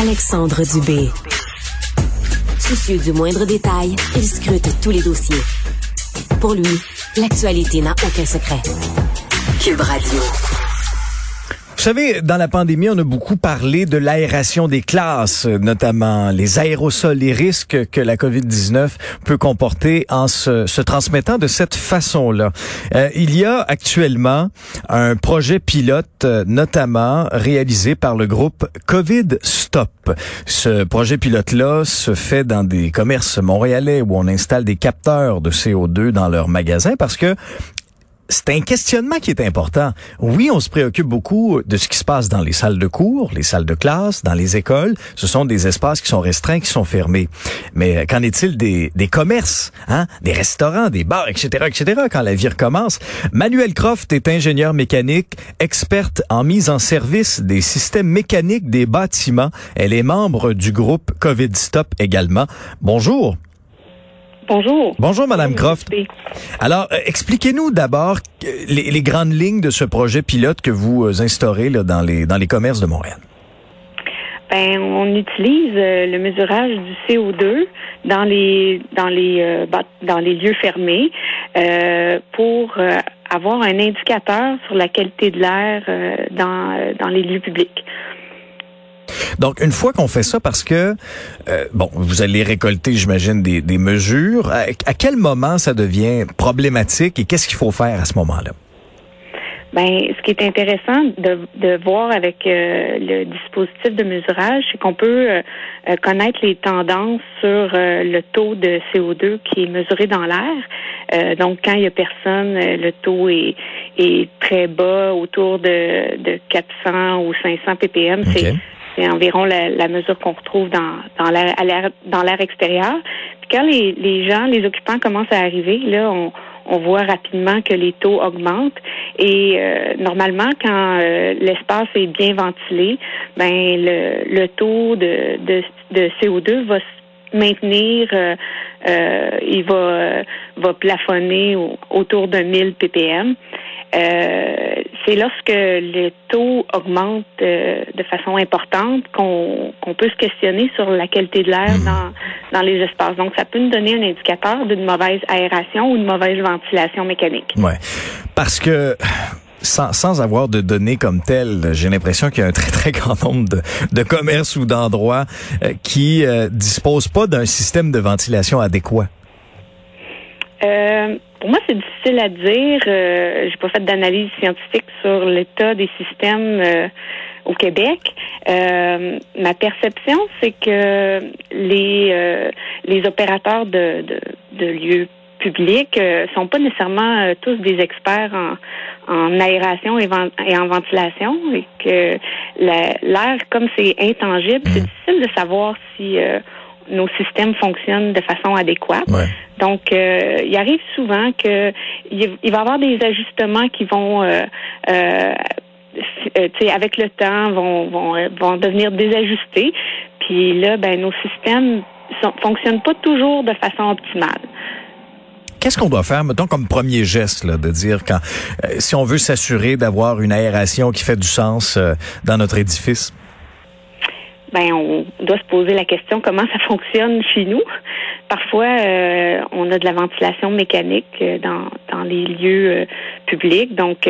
Alexandre Dubé. Soucieux du moindre détail, il scrute tous les dossiers. Pour lui, l'actualité n'a aucun secret. Cube Radio. Vous savez, dans la pandémie, on a beaucoup parlé de l'aération des classes, notamment les aérosols, les risques que la COVID-19 peut comporter en se, transmettant de cette façon-là. Euh, il y a actuellement un projet pilote, euh, notamment réalisé par le groupe COVID Stop. Ce projet pilote-là se fait dans des commerces montréalais où on installe des capteurs de CO2 dans leurs magasins parce que c'est un questionnement qui est important. Oui, on se préoccupe beaucoup de ce qui se passe dans les salles de cours, les salles de classe, dans les écoles. Ce sont des espaces qui sont restreints, qui sont fermés. Mais qu'en est-il des, des commerces, hein? des restaurants, des bars, etc., etc., quand la vie recommence? Manuel Croft est ingénieur mécanique, experte en mise en service des systèmes mécaniques des bâtiments. Elle est membre du groupe COVID Stop également. Bonjour. Bonjour. Bonjour, Madame Croft. Alors, euh, expliquez-nous d'abord euh, les, les, grandes lignes de ce projet pilote que vous euh, instaurez là, dans, les, dans les commerces de Montréal. Ben, on utilise le mesurage du CO2 dans les dans les dans les lieux fermés pour avoir un indicateur sur la qualité de l'air dans dans les lieux publics. Donc, une fois qu'on fait ça, parce que, euh, bon, vous allez récolter, j'imagine, des, des mesures, à, quel moment ça devient problématique et qu'est-ce qu'il faut faire à ce moment-là? Ben, ce qui est intéressant de, de voir avec euh, le dispositif de mesurage, c'est qu'on peut euh, connaître les tendances sur le taux de CO2 qui est mesuré dans l'air. donc, quand il y a personne, le taux est, est très bas, autour de, de 400 ou 500 ppm. C'est c'est environ la, mesure qu'on retrouve dans, dans l'air dans l'air extérieur. Puis quand les, les gens, les occupants commencent à arriver, là, on, on voit rapidement que les taux augmentent et euh, normalement quand euh, l'espace est bien ventilé, ben le, le taux de, de, de CO2 va se maintenir, euh, il va va plafonner autour de 1000 ppm. Euh, c'est lorsque le taux augmente euh, de façon importante qu'on peut se questionner sur la qualité de l'air hmm. dans, dans les espaces. Donc, ça peut nous donner un indicateur d'une mauvaise aération ou une mauvaise ventilation mécanique. Ouais, parce que sans, sans avoir de données comme telles, j'ai l'impression qu'il y a un très très grand nombre de, de commerces ou d'endroits euh, qui euh, disposent pas d'un système de ventilation adéquat. Euh, pour moi, c'est difficile à dire. Euh, j'ai pas fait d'analyse scientifique sur l'état des systèmes euh, au Québec. Euh, ma perception, c'est que les les opérateurs de, de, de lieux publics sont pas nécessairement tous des experts en, en aération et, et, en ventilation et que l'air, comme c'est intangible, c'est mmh. difficile de savoir si nos systèmes fonctionnent de façon adéquate. Donc, euh, il arrive souvent que il, va y avoir des ajustements qui vont, euh, euh, euh avec le temps, vont, vont, vont devenir désajustés. Puis là, ben, nos systèmes sont, fonctionnent pas toujours de façon optimale. Qu'est-ce qu'on doit faire, mettons, comme premier geste, là, de dire quand, si on veut s'assurer d'avoir une aération qui fait du sens dans notre édifice? ben on doit se poser la question comment ça fonctionne chez nous? Parfois, euh, on a de la ventilation mécanique euh, dans, dans les lieux euh, publics, donc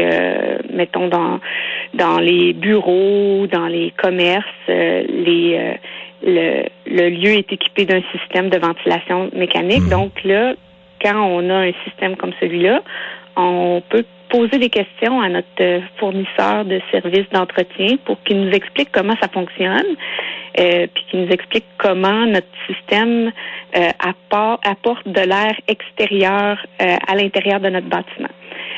mettons dans dans les bureaux, dans les commerces, les le, le, lieu est équipé d'un système de ventilation mécanique. Mmh. Donc là, quand on a un système comme celui-là, on peut poser des questions à notre fournisseur de services d'entretien pour qu'il nous explique comment ça fonctionne, euh, puis qu'il nous explique comment notre système euh, apporte, de l'air extérieur euh, à l'intérieur de notre bâtiment.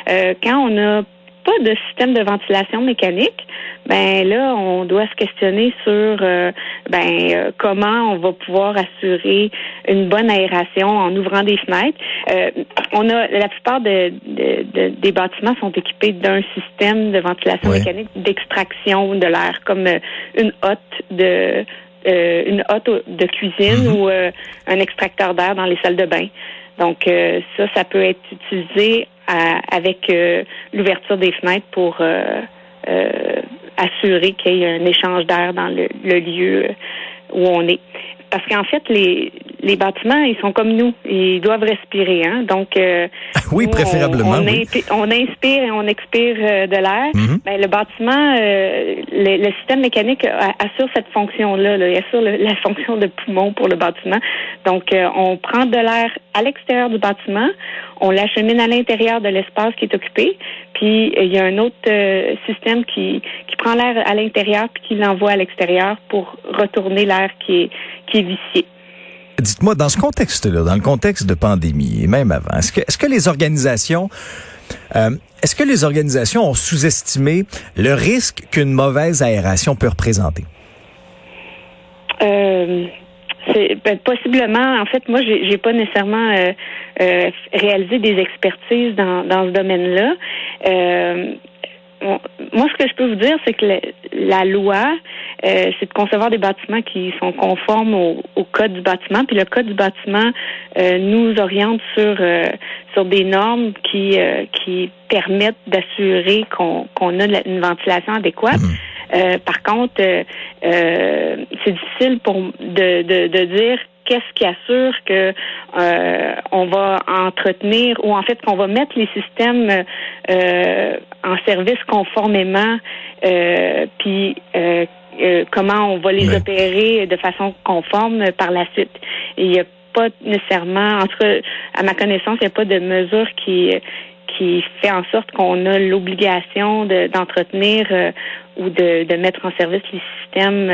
Euh, quand on a pas de système de ventilation mécanique, ben là, on doit se questionner sur euh, ben euh, comment on va pouvoir assurer une bonne aération en ouvrant des fenêtres. Euh, on a la plupart de, des bâtiments sont équipés d'un système de ventilation mécanique d'extraction de l'air, comme une hotte de une hotte de cuisine mm-hmm. ou un extracteur d'air dans les salles de bain. Donc ça, ça peut être utilisé avec l'ouverture des fenêtres pour assurer qu'il y ait un échange d'air dans le, lieu où on est. Parce qu'en fait, les, les bâtiments, ils sont comme nous. Ils doivent respirer. Hein? Donc, euh, oui, préférablement. On, inspire et on expire euh, de l'air. Mm-hmm. Ben, le bâtiment, euh, le, système mécanique assure cette fonction-là. Il assure la fonction de poumon pour le bâtiment. Donc, on prend de l'air à l'extérieur du bâtiment, on l'achemine à l'intérieur de l'espace qui est occupé, puis il y a un autre système qui, qui prend l'air à l'intérieur puis qui l'envoie à l'extérieur pour retourner l'air qui est, qui est vicié. Dites-moi, dans ce contexte-là, dans le contexte de pandémie et même avant, est-ce que, est-ce que les organisations euh, est-ce que les organisations ont sous-estimé le risque qu'une mauvaise aération peut représenter? Euh, ben, possiblement. En fait, moi, j'ai, pas nécessairement euh, réalisé des expertises dans ce domaine-là. Euh, moi, ce que je peux vous dire, c'est que la loi, euh, c'est de concevoir des bâtiments qui sont conformes au, code du bâtiment. Puis le code du bâtiment euh, nous oriente sur euh, sur des normes qui qui permettent d'assurer qu'on qu'on a une ventilation adéquate. Mmh. par contre, c'est difficile pour de, de, de dire qu'est-ce qui assure que euh, on va entretenir ou en fait qu'on va mettre les systèmes euh, en service conformément, euh, puis comment on va les opérer de façon conforme par la suite. il n'y a pas nécessairement, entre à ma connaissance, il n'y a pas de mesure qui qui fait en sorte qu'on a l'obligation d'entretenir ou de, de, mettre en service les systèmes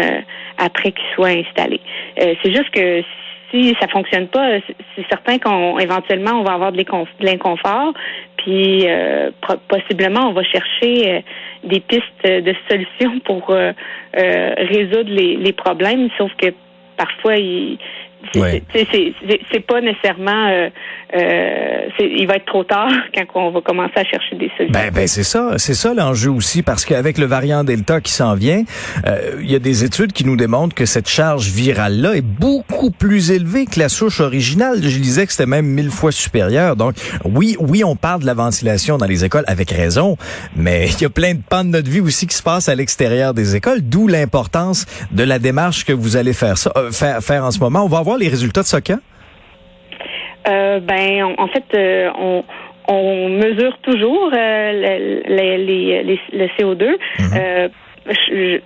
après qu'ils soient installés. c'est juste que si ça fonctionne pas, c'est certain qu'on éventuellement on va avoir de l'inconfort, puis euh, possiblement on va chercher euh, des pistes de solutions pour euh, résoudre les, les, problèmes, sauf que parfois il c'est pas nécessairement. Euh, euh, il va être trop tard quand on va commencer à chercher des solutions. Ben, ben c'est ça, c'est ça l'enjeu aussi, parce qu'avec le variant Delta qui s'en vient, euh, il y a des études qui nous démontrent que cette charge virale là est beaucoup plus élevée que la souche originale. Je disais que c'était même mille fois supérieur. Donc oui, oui, on parle de la ventilation dans les écoles avec raison, mais il y a plein de pans de notre vie aussi qui se passent à l'extérieur des écoles, d'où l'importance de la démarche que vous allez faire ça, faire, faire en ce moment. On va voir les résultats de ce cas? Euh, ben, en fait, euh, on, on mesure toujours euh, le CO2. Mhm. je,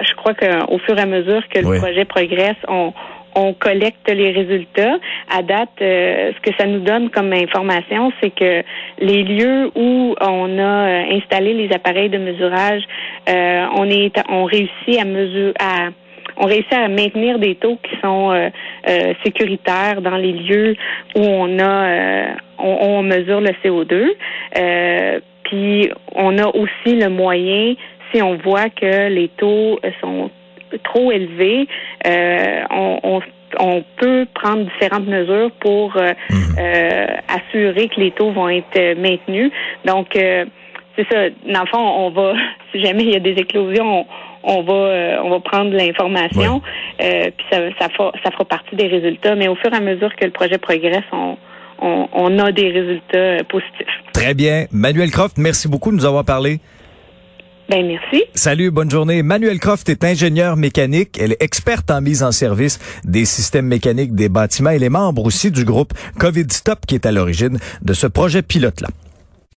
je, crois qu'au fur et à mesure que le projet progresse, on, on collecte les résultats. À date, ce que ça nous donne comme information, c'est que les lieux où on a installé les appareils de mesurage, on est, on réussit à mesurer, à on réussit à maintenir des taux qui sont euh, euh, sécuritaires dans les lieux où on a euh, on, mesure le CO2. puis on a aussi le moyen, si on voit que les taux sont trop élevés, on, on, peut prendre différentes mesures pour mhm. assurer que les taux vont être maintenus. Donc, c'est ça. Dans le fond, on va, si jamais il y a des éclosions, on va euh, on va prendre l'information, euh, puis ça, ça, fera, ça fera partie des résultats. Mais au fur et à mesure que le projet progresse, on, on, a des résultats euh, positifs. Très bien. Manuel Croft, merci beaucoup de nous avoir parlé. Ben, merci. Salut, bonne journée. Manuel Croft est ingénieure mécanique. Elle est experte en mise en service des systèmes mécaniques des bâtiments. Elle est membre aussi du groupe COVID Stop qui est à l'origine de ce projet pilote-là.